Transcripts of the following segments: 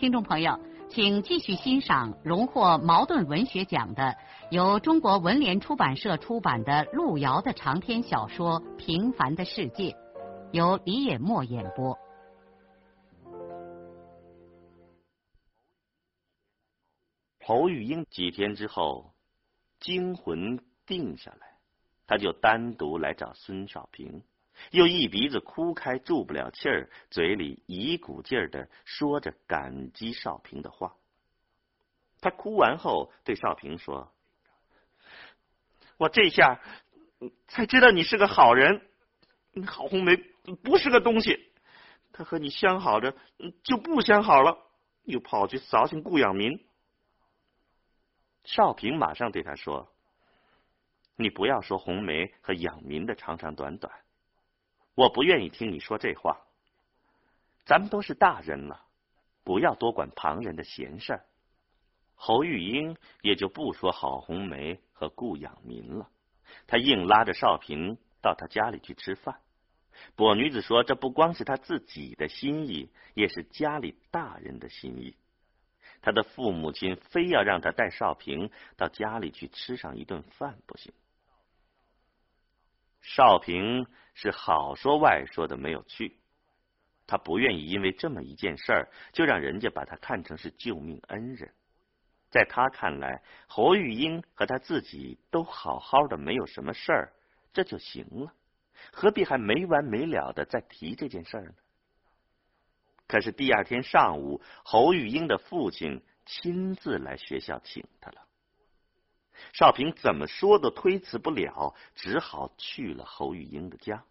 听众朋友，请继续欣赏荣获茅盾文学奖的、由中国文联出版社出版的路遥的长篇小说《平凡的世界》，由李野墨演播。侯玉英几天之后惊魂定下来，他就单独来找孙少平。又一鼻子哭开，住不了气儿，嘴里一股劲儿的说着感激少平的话。他哭完后对少平说：“我这下才知道你是个好人。郝红梅不是个东西，他和你相好着就不相好了，又跑去扫兴顾养民。”少平马上对他说：“你不要说红梅和养民的长长短短。”我不愿意听你说这话。咱们都是大人了，不要多管旁人的闲事儿。侯玉英也就不说郝红梅和顾养民了，他硬拉着少平到他家里去吃饭。跛女子说：“这不光是他自己的心意，也是家里大人的心意。他的父母亲非要让他带少平到家里去吃上一顿饭不行。”少平是好说坏说的没有去，他不愿意因为这么一件事儿就让人家把他看成是救命恩人。在他看来，侯玉英和他自己都好好的，没有什么事儿，这就行了，何必还没完没了的再提这件事儿呢？可是第二天上午，侯玉英的父亲亲自来学校请他了。少平怎么说都推辞不了，只好去了侯玉英的家。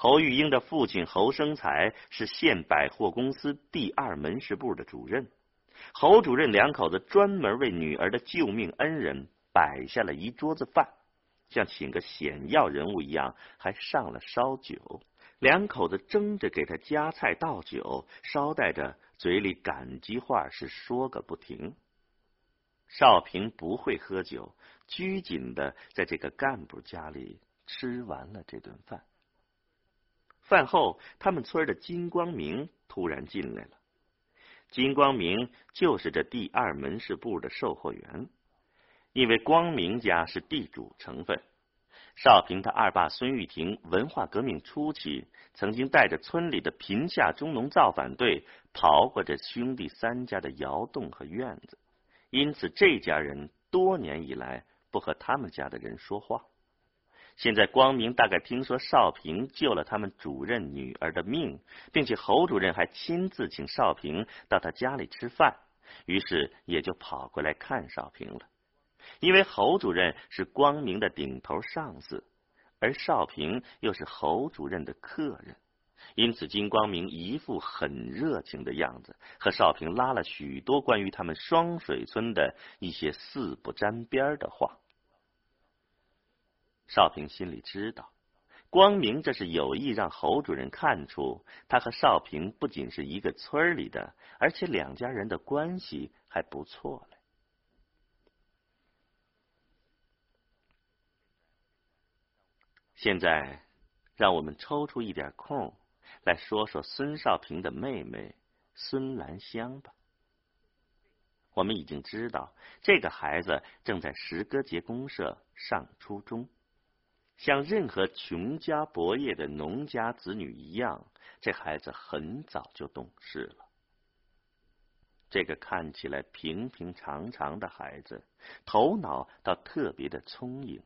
侯玉英的父亲侯生才是县百货公司第二门市部的主任，侯主任两口子专门为女儿的救命恩人摆下了一桌子饭，像请个显要人物一样，还上了烧酒。两口子争着给他夹菜倒酒，捎带着嘴里感激话是说个不停。少平不会喝酒，拘谨的在这个干部家里吃完了这顿饭。饭后，他们村的金光明突然进来了。金光明就是这第二门市部的售货员，因为光明家是地主成分。少平他二爸孙玉婷文化革命初期，曾经带着村里的贫下中农造反队刨过这兄弟三家的窑洞和院子。因此，这家人多年以来不和他们家的人说话。现在，光明大概听说少平救了他们主任女儿的命，并且侯主任还亲自请少平到他家里吃饭，于是也就跑过来看少平了。因为侯主任是光明的顶头上司，而少平又是侯主任的客人。因此，金光明一副很热情的样子，和少平拉了许多关于他们双水村的一些四不沾边的话。少平心里知道，光明这是有意让侯主任看出，他和少平不仅是一个村里的，而且两家人的关系还不错嘞。现在，让我们抽出一点空。来说说孙少平的妹妹孙兰香吧。我们已经知道，这个孩子正在石歌节公社上初中。像任何穷家薄业的农家子女一样，这孩子很早就懂事了。这个看起来平平常常的孩子，头脑倒特别的聪颖。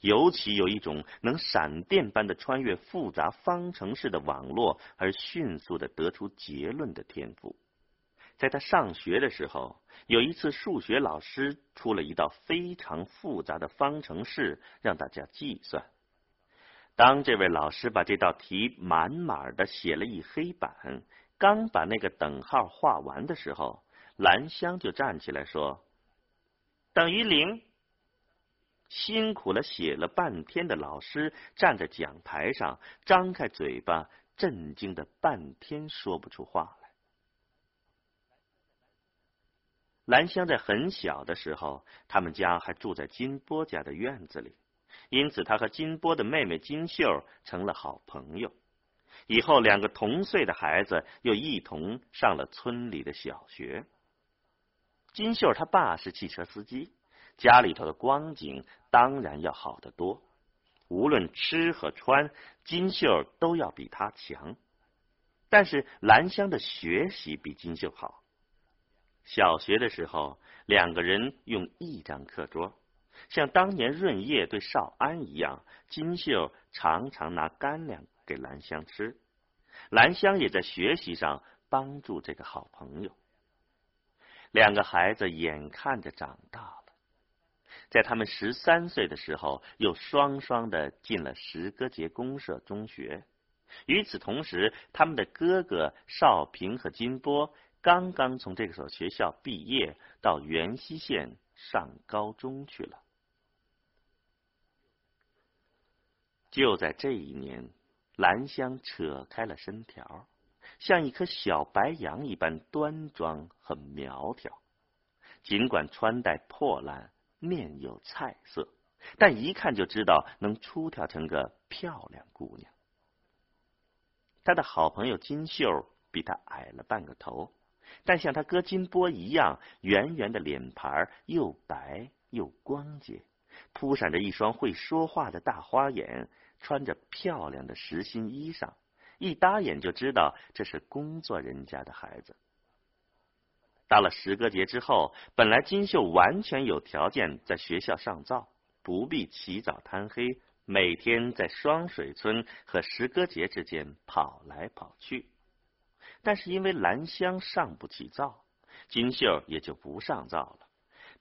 尤其有一种能闪电般的穿越复杂方程式的网络，而迅速的得出结论的天赋。在他上学的时候，有一次数学老师出了一道非常复杂的方程式，让大家计算。当这位老师把这道题满满的写了一黑板，刚把那个等号画完的时候，兰香就站起来说：“等于零。”辛苦了写了半天的老师站在讲台上，张开嘴巴，震惊的半天说不出话来。兰香在很小的时候，他们家还住在金波家的院子里，因此他和金波的妹妹金秀成了好朋友。以后，两个同岁的孩子又一同上了村里的小学。金秀他爸是汽车司机。家里头的光景当然要好得多，无论吃和穿，金秀都要比他强。但是兰香的学习比金秀好。小学的时候，两个人用一张课桌，像当年润叶对少安一样，金秀常常拿干粮给兰香吃，兰香也在学习上帮助这个好朋友。两个孩子眼看着长大了。在他们十三岁的时候，又双双的进了石歌节公社中学。与此同时，他们的哥哥少平和金波刚刚从这所学校毕业，到元溪县上高中去了。就在这一年，兰香扯开了身条，像一颗小白杨一般端庄和苗条。尽管穿戴破烂。面有菜色，但一看就知道能出挑成个漂亮姑娘。他的好朋友金秀比他矮了半个头，但像他哥金波一样，圆圆的脸盘又白又光洁，扑闪着一双会说话的大花眼，穿着漂亮的实心衣裳，一搭眼就知道这是工作人家的孩子。到了石歌节之后，本来金秀完全有条件在学校上灶，不必起早贪黑，每天在双水村和石歌节之间跑来跑去。但是因为兰香上不起灶，金秀也就不上灶了，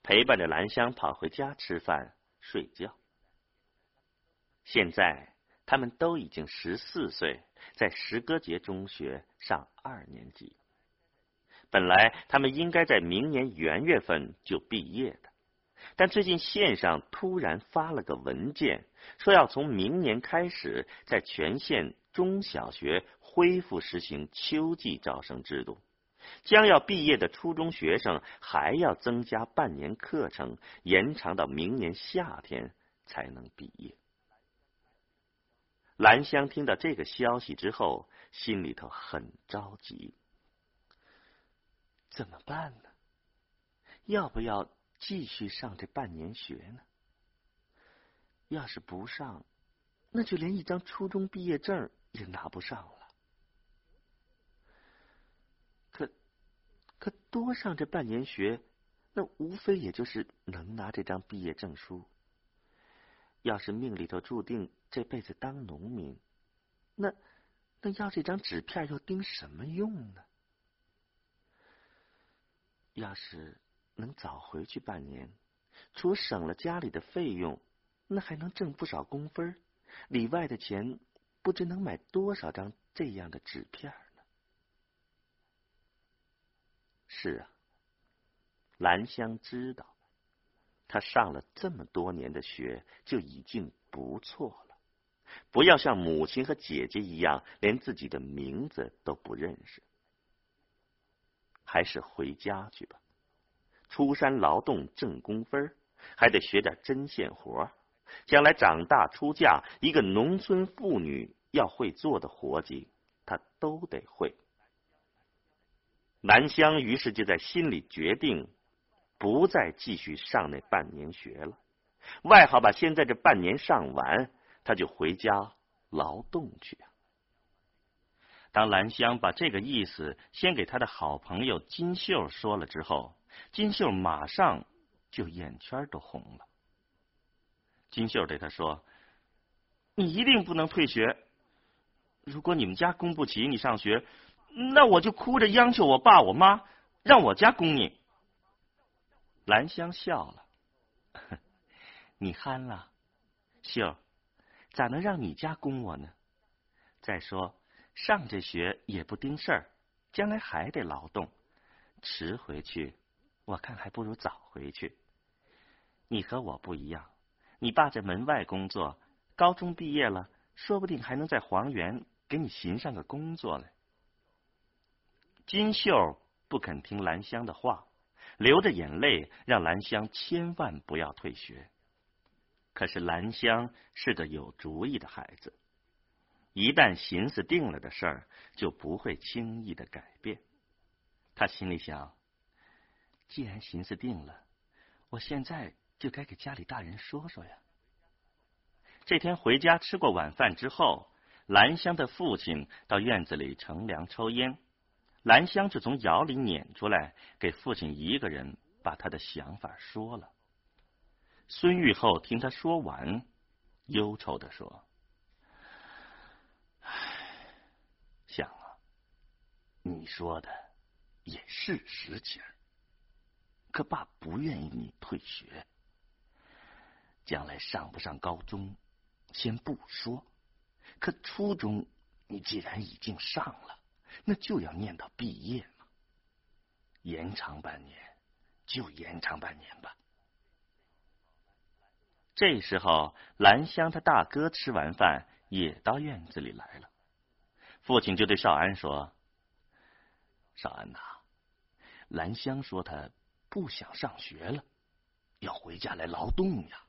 陪伴着兰香跑回家吃饭睡觉。现在他们都已经十四岁，在石歌节中学上二年级。本来他们应该在明年元月份就毕业的，但最近县上突然发了个文件，说要从明年开始，在全县中小学恢复实行秋季招生制度，将要毕业的初中学生还要增加半年课程，延长到明年夏天才能毕业。兰香听到这个消息之后，心里头很着急。怎么办呢？要不要继续上这半年学呢？要是不上，那就连一张初中毕业证也拿不上了。可可多上这半年学，那无非也就是能拿这张毕业证书。要是命里头注定这辈子当农民，那那要这张纸片又盯什么用呢？要是能早回去半年，除省了家里的费用，那还能挣不少工分里外的钱不知能买多少张这样的纸片呢。是啊，兰香知道，他上了这么多年的学就已经不错了，不要像母亲和姐姐一样，连自己的名字都不认识。还是回家去吧，出山劳动挣工分，还得学点针线活。将来长大出嫁，一个农村妇女要会做的活计，她都得会。南香于是就在心里决定，不再继续上那半年学了，外好把现在这半年上完，他就回家劳动去。当兰香把这个意思先给他的好朋友金秀说了之后，金秀马上就眼圈都红了。金秀对他说：“你一定不能退学。如果你们家供不起你上学，那我就哭着央求我爸我妈让我家供你。”兰香笑了：“ 你憨了，秀，咋能让你家供我呢？再说。”上这学也不盯事儿，将来还得劳动，迟回去，我看还不如早回去。你和我不一样，你爸在门外工作，高中毕业了，说不定还能在黄园给你寻上个工作呢。金秀不肯听兰香的话，流着眼泪让兰香千万不要退学。可是兰香是个有主意的孩子，一旦心思定了的事儿，就不会轻易的改变。他心里想：既然心思定了，我现在。就该给家里大人说说呀。这天回家吃过晚饭之后，兰香的父亲到院子里乘凉抽烟，兰香就从窑里撵出来，给父亲一个人把他的想法说了。孙玉厚听他说完，忧愁的说：“唉，想啊，你说的也是实情，可爸不愿意你退学。”将来上不上高中，先不说。可初中，你既然已经上了，那就要念到毕业嘛。延长半年，就延长半年吧。这时候，兰香他大哥吃完饭也到院子里来了。父亲就对少安说：“少安呐，兰香说她不想上学了，要回家来劳动呀。”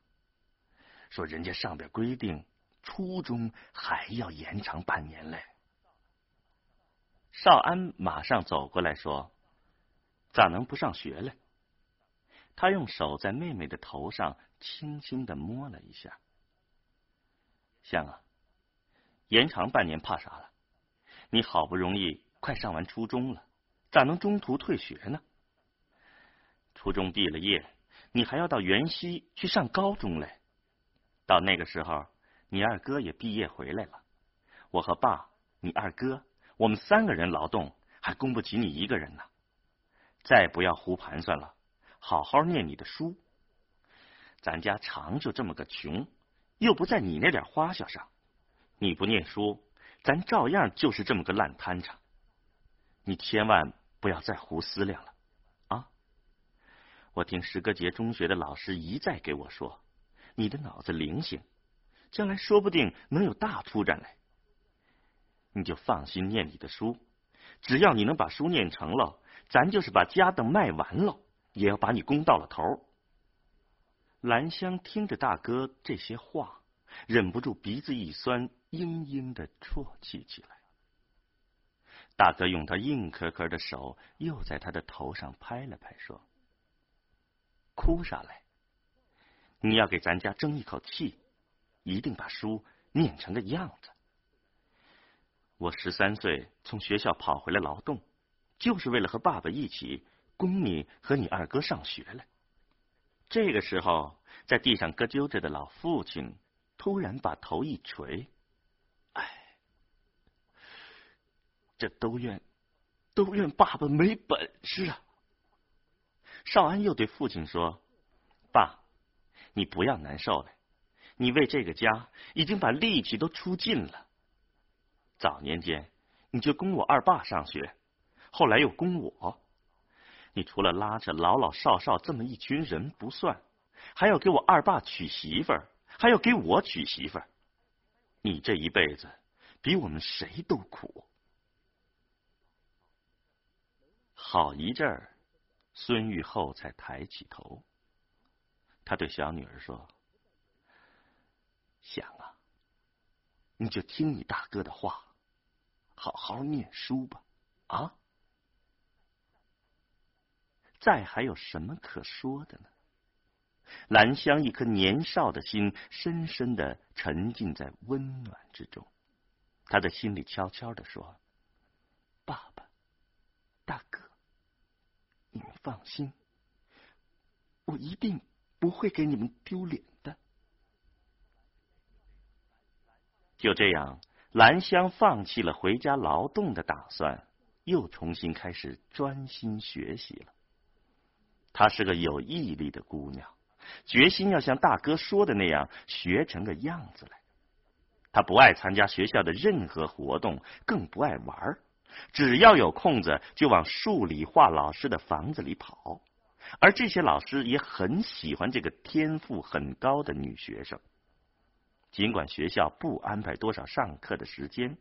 说人家上边规定，初中还要延长半年嘞。少安马上走过来说：“咋能不上学嘞？”他用手在妹妹的头上轻轻的摸了一下。香啊，延长半年怕啥了？你好不容易快上完初中了，咋能中途退学呢？初中毕了业，你还要到原西去上高中嘞。到那个时候，你二哥也毕业回来了。我和爸、你二哥，我们三个人劳动，还供不起你一个人呢。再不要胡盘算了，好好念你的书。咱家常就这么个穷，又不在你那点花销上。你不念书，咱照样就是这么个烂摊子。你千万不要再胡思量了啊！我听石歌节中学的老师一再给我说。你的脑子灵性，将来说不定能有大出展来。你就放心念你的书，只要你能把书念成了，咱就是把家当卖完了，也要把你供到了头。兰香听着大哥这些话，忍不住鼻子一酸，嘤嘤的啜泣起来。大哥用他硬壳壳的手又在他的头上拍了拍，说：“哭啥来？”你要给咱家争一口气，一定把书念成个样子。我十三岁从学校跑回来劳动，就是为了和爸爸一起供你和你二哥上学来。这个时候，在地上咯啾着的老父亲突然把头一垂：“哎，这都怨都怨爸爸没本事啊！”少安又对父亲说：“爸。”你不要难受了，你为这个家已经把力气都出尽了。早年间你就供我二爸上学，后来又供我，你除了拉扯老老少少这么一群人不算，还要给我二爸娶媳妇儿，还要给我娶媳妇儿。你这一辈子比我们谁都苦。好一阵儿，孙玉厚才抬起头。他对小女儿说：“想啊，你就听你大哥的话，好好念书吧。啊，再还有什么可说的呢？”兰香一颗年少的心深深的沉浸在温暖之中，他的心里悄悄的说：“爸爸，大哥，你们放心，我一定。”不会给你们丢脸的。就这样，兰香放弃了回家劳动的打算，又重新开始专心学习了。她是个有毅力的姑娘，决心要像大哥说的那样学成个样子来。她不爱参加学校的任何活动，更不爱玩儿只要有空子就往数理化老师的房子里跑，而这些老师也很喜欢这个天赋很高的女学生。尽管学校不安排多少上课的时间，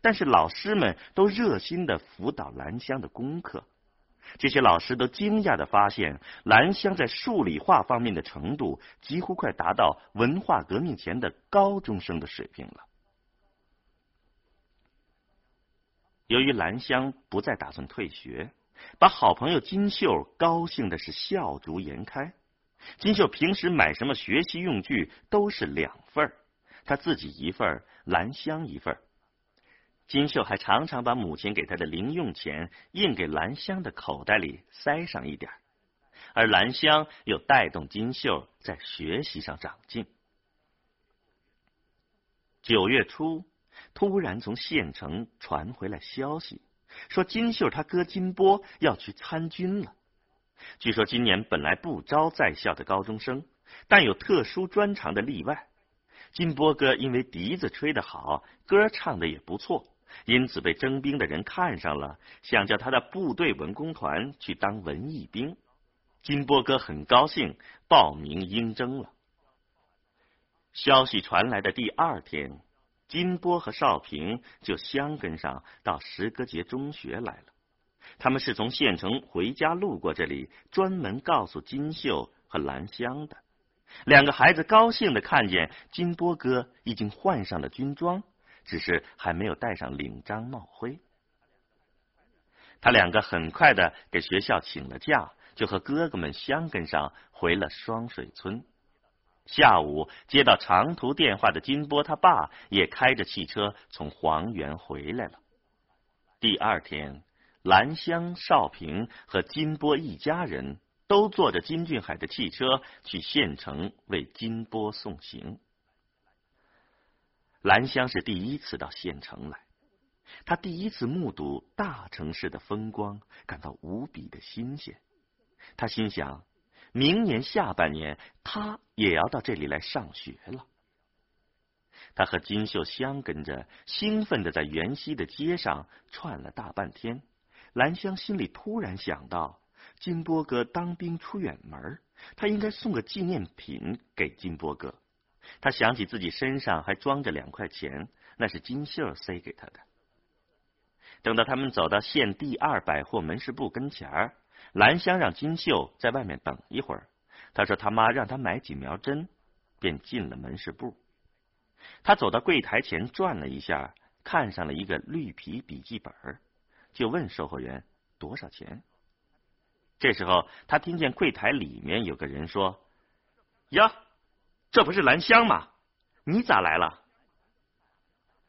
但是老师们都热心的辅导兰香的功课。这些老师都惊讶的发现，兰香在数理化方面的程度几乎快达到文化革命前的高中生的水平了。由于兰香不再打算退学，把好朋友金秀高兴的是笑逐颜开。金秀平时买什么学习用具都是两份儿，他自己一份，兰香一份。金秀还常常把母亲给他的零用钱硬给兰香的口袋里塞上一点，而兰香又带动金秀在学习上长进。九月初。突然从县城传回来消息，说金秀他哥金波要去参军了。据说今年本来不招在校的高中生，但有特殊专长的例外。金波哥因为笛子吹得好，歌唱的也不错，因此被征兵的人看上了，想叫他的部队文工团去当文艺兵。金波哥很高兴，报名应征了。消息传来的第二天。金波和少平就相跟上到石歌节中学来了。他们是从县城回家路过这里，专门告诉金秀和兰香的。两个孩子高兴的看见金波哥已经换上了军装，只是还没有戴上领章帽徽。他两个很快的给学校请了假，就和哥哥们相跟上回了双水村。下午接到长途电话的金波，他爸也开着汽车从黄原回来了。第二天，兰香、少平和金波一家人都坐着金俊海的汽车去县城为金波送行。兰香是第一次到县城来，她第一次目睹大城市的风光，感到无比的新鲜。她心想。明年下半年，她也要到这里来上学了。他和金秀相跟着，兴奋的在元溪的街上串了大半天。兰香心里突然想到，金波哥当兵出远门，他应该送个纪念品给金波哥。他想起自己身上还装着两块钱，那是金秀塞给他的。等到他们走到县第二百货门市部跟前儿。兰香让金秀在外面等一会儿，他说他妈让他买几苗针，便进了门市部。他走到柜台前转了一下，看上了一个绿皮笔记本，就问售货员多少钱。这时候他听见柜台里面有个人说：“呀，这不是兰香吗？你咋来了？”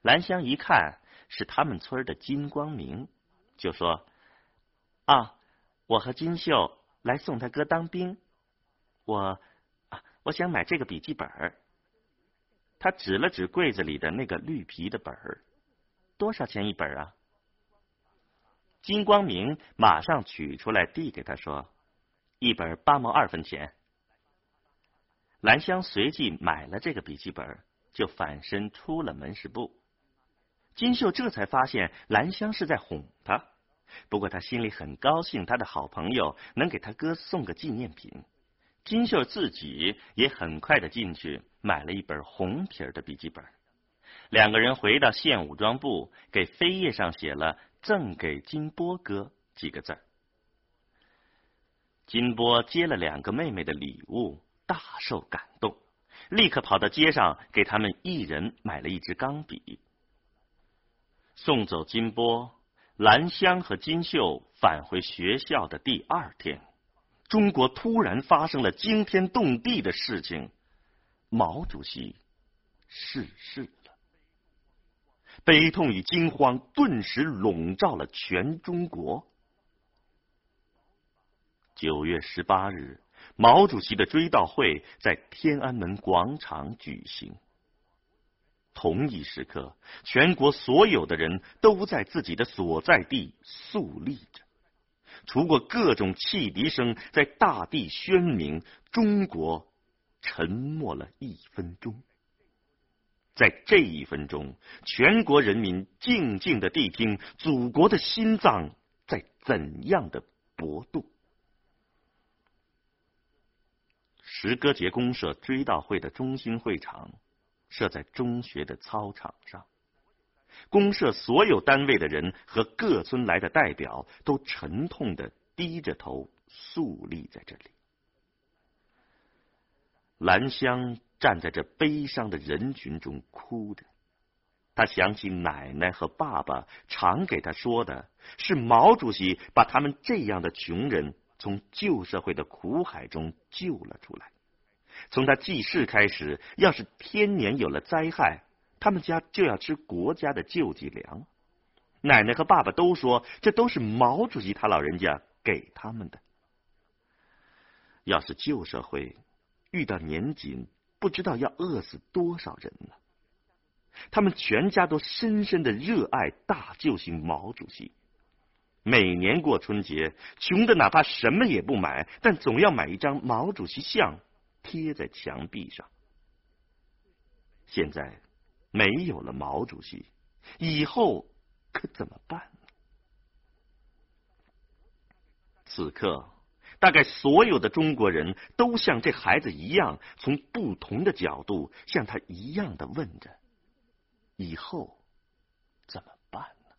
兰香一看是他们村的金光明，就说：“啊。”我和金秀来送他哥当兵，我我想买这个笔记本。他指了指柜子里的那个绿皮的本儿，多少钱一本啊？金光明马上取出来递给他说：“一本八毛二分钱。”兰香随即买了这个笔记本，就反身出了门市部。金秀这才发现兰香是在哄他。不过他心里很高兴，他的好朋友能给他哥送个纪念品。金秀自己也很快的进去买了一本红皮儿的笔记本。两个人回到县武装部，给扉页上写了“赠给金波哥”几个字。金波接了两个妹妹的礼物，大受感动，立刻跑到街上给他们一人买了一支钢笔，送走金波。兰香和金秀返回学校的第二天，中国突然发生了惊天动地的事情，毛主席逝世，悲痛与惊慌顿时笼罩了全中国。九月十八日，毛主席的追悼会在天安门广场举行。同一时刻，全国所有的人都在自己的所在地肃立着，除过各种汽笛声在大地喧鸣，中国沉默了一分钟。在这一分钟，全国人民静静的谛听祖国的心脏在怎样的搏动。石歌节公社追悼会的中心会场设在中学的操场上，公社所有单位的人和各村来的代表都沉痛的低着头肃立在这里。兰香。站在这悲伤的人群中哭着，他想起奶奶和爸爸常给他说的，是毛主席把他们这样的穷人从旧社会的苦海中救了出来。从他记事开始，要是天年有了灾害，他们家就要吃国家的救济粮。奶奶和爸爸都说，这都是毛主席他老人家给他们的。要是旧社会遇到年紧，不知道要饿死多少人呢？他们全家都深深的热爱大救星毛主席。每年过春节，穷的哪怕什么也不买，但总要买一张毛主席像贴在墙壁上。现在没有了毛主席，以后可怎么办呢？此刻。大概所有的中国人都像这孩子一样，从不同的角度像他一样的问着：以后怎么办呢？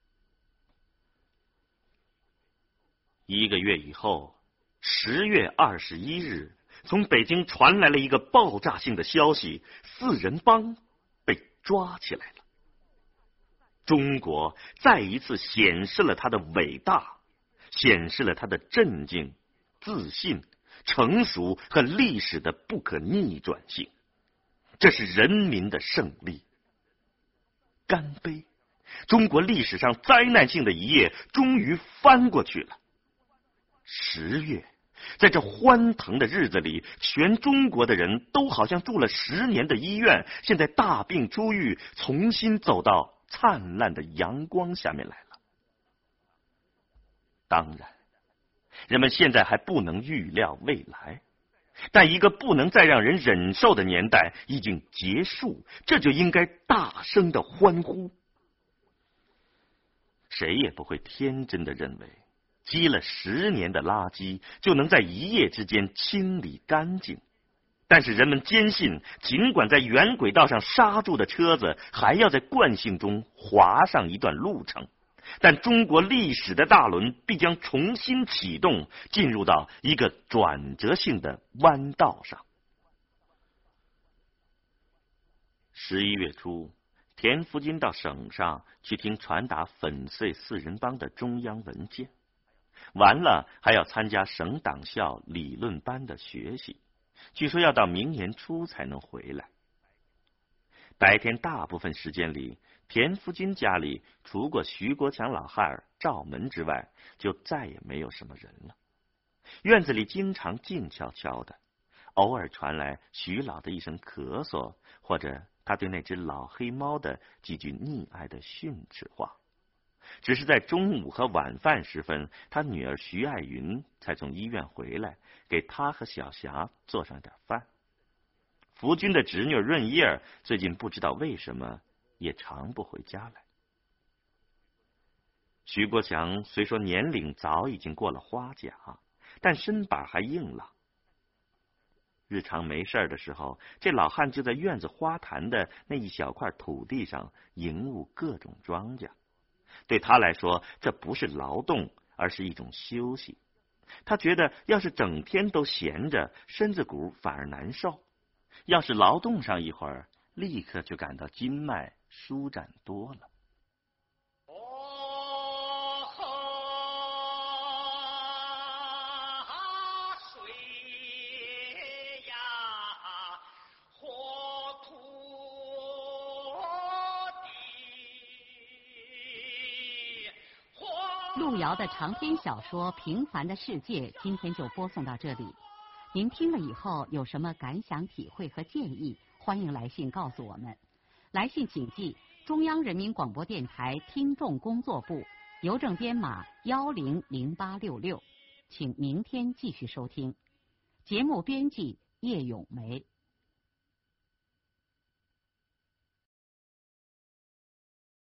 一个月以后，十月二十一日，从北京传来了一个爆炸性的消息：四人帮被抓起来了。中国再一次显示了他的伟大，显示了他的镇静。自信、成熟和历史的不可逆转性，这是人民的胜利。干杯！中国历史上灾难性的一页终于翻过去了。十月，在这欢腾的日子里，全中国的人都好像住了十年的医院，现在大病初愈，重新走到灿烂的阳光下面来了。当然。人们现在还不能预料未来，但一个不能再让人忍受的年代已经结束，这就应该大声的欢呼。谁也不会天真的认为，积了十年的垃圾就能在一夜之间清理干净。但是人们坚信，尽管在原轨道上刹住的车子，还要在惯性中滑上一段路程。但中国历史的大轮必将重新启动，进入到一个转折性的弯道上。十一月初，田福金到省上去听传达粉碎四人帮的中央文件，完了还要参加省党校理论班的学习，据说要到明年初才能回来。白天大部分时间里。田福金家里除过徐国强老汉儿赵门之外，就再也没有什么人了。院子里经常静悄悄的，偶尔传来徐老的一声咳嗽，或者他对那只老黑猫的几句溺爱的训斥话。只是在中午和晚饭时分，他女儿徐爱云才从医院回来，给他和小霞做上点饭。福军的侄女润叶最近不知道为什么。也常不回家来。徐国强虽说年龄早已经过了花甲，但身板还硬朗。日常没事的时候，这老汉就在院子花坛的那一小块土地上营务各种庄稼。对他来说，这不是劳动，而是一种休息。他觉得，要是整天都闲着，身子骨反而难受；要是劳动上一会儿，立刻就感到筋脉。舒展多了。水呀，火土路遥的长篇小说《平凡的世界》今天就播送到这里。您听了以后有什么感想、体会和建议？欢迎来信告诉我们。来信请记中央人民广播电台听众工作部，邮政编码幺零零八六六，请明天继续收听。节目编辑叶咏梅。